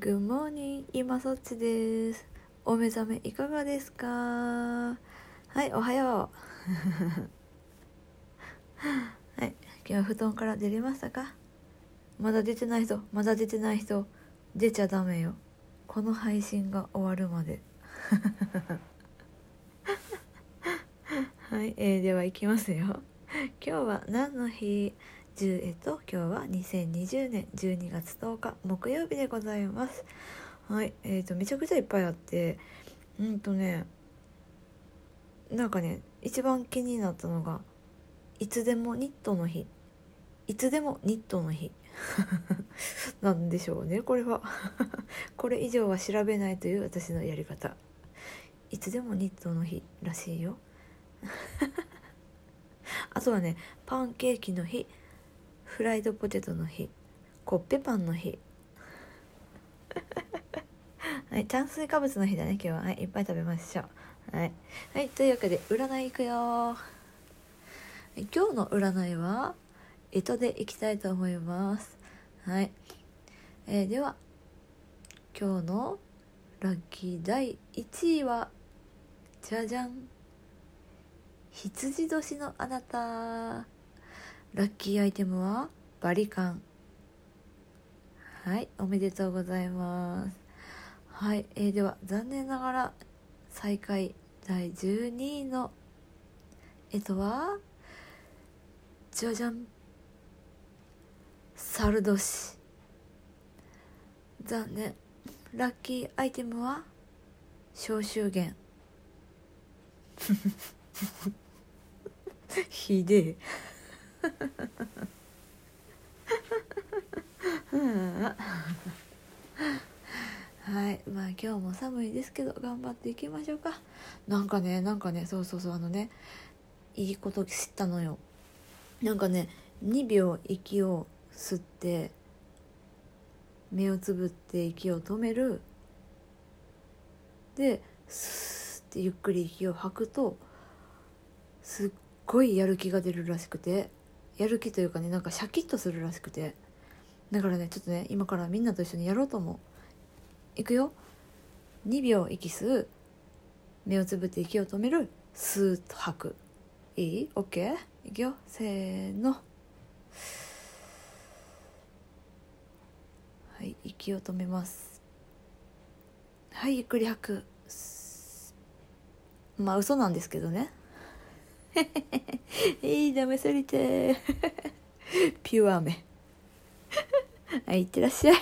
Good morning. 今そっちです。お目覚めいかがですか？はいおはよう。はい今日布団から出れましたか？まだ出てない人まだ出てない人出ちゃダメよ。この配信が終わるまで。はい、えー、では行きますよ。今日は何の日？10えっと今日は2020年12月10日木曜日でございます。はいえーとめちゃくちゃいっぱいあってうんとねなんかね一番気になったのがいつでもニットの日。いつでもニットの日。なんでしょうねこれは。これ以上は調べないという私のやり方。いつでもニットの日らしいよ。あとはねパンケーキの日。フライドポテトの日。コッペパンの日。はい炭水化物の日だね今日は、はい、いっぱい食べましょう。はい、はい、というわけで占いいくよ今日の占いは糸でいきたいと思います。はい、えー、では今日のラッキー第1位はじゃじゃん。羊年のあなた。ラッキーアイテムは？バリカン。はいおめでとうございます。はい、えー、では残念ながら最下位第12位のえとは？じゃじゃん。サル年残念。ラッキーアイテムは？消臭源 ひでえ。はいまあ今日も寒いですけど頑張っていきましょうか。なんかねなんかねそうそうそうあのねいいこと知ったのよ。なんかね2秒息を吸って目をつぶって息を止める。でスーってゆっくり息を吐くとすっごいやる気が出るらしくて。やる気というかねなんかシャキッとするらしくて。だからねちょっとね今からみんなと一緒にやろうと思う。いくよ。2秒息吸う目をつぶって息を止める。スーッと吐く。いい ?OK? いくよ。せーの。はい息を止めます。はいゆっくり吐く。まあ嘘なんですけどね。いい騙されて ピュアめ。はいいってらっしゃい。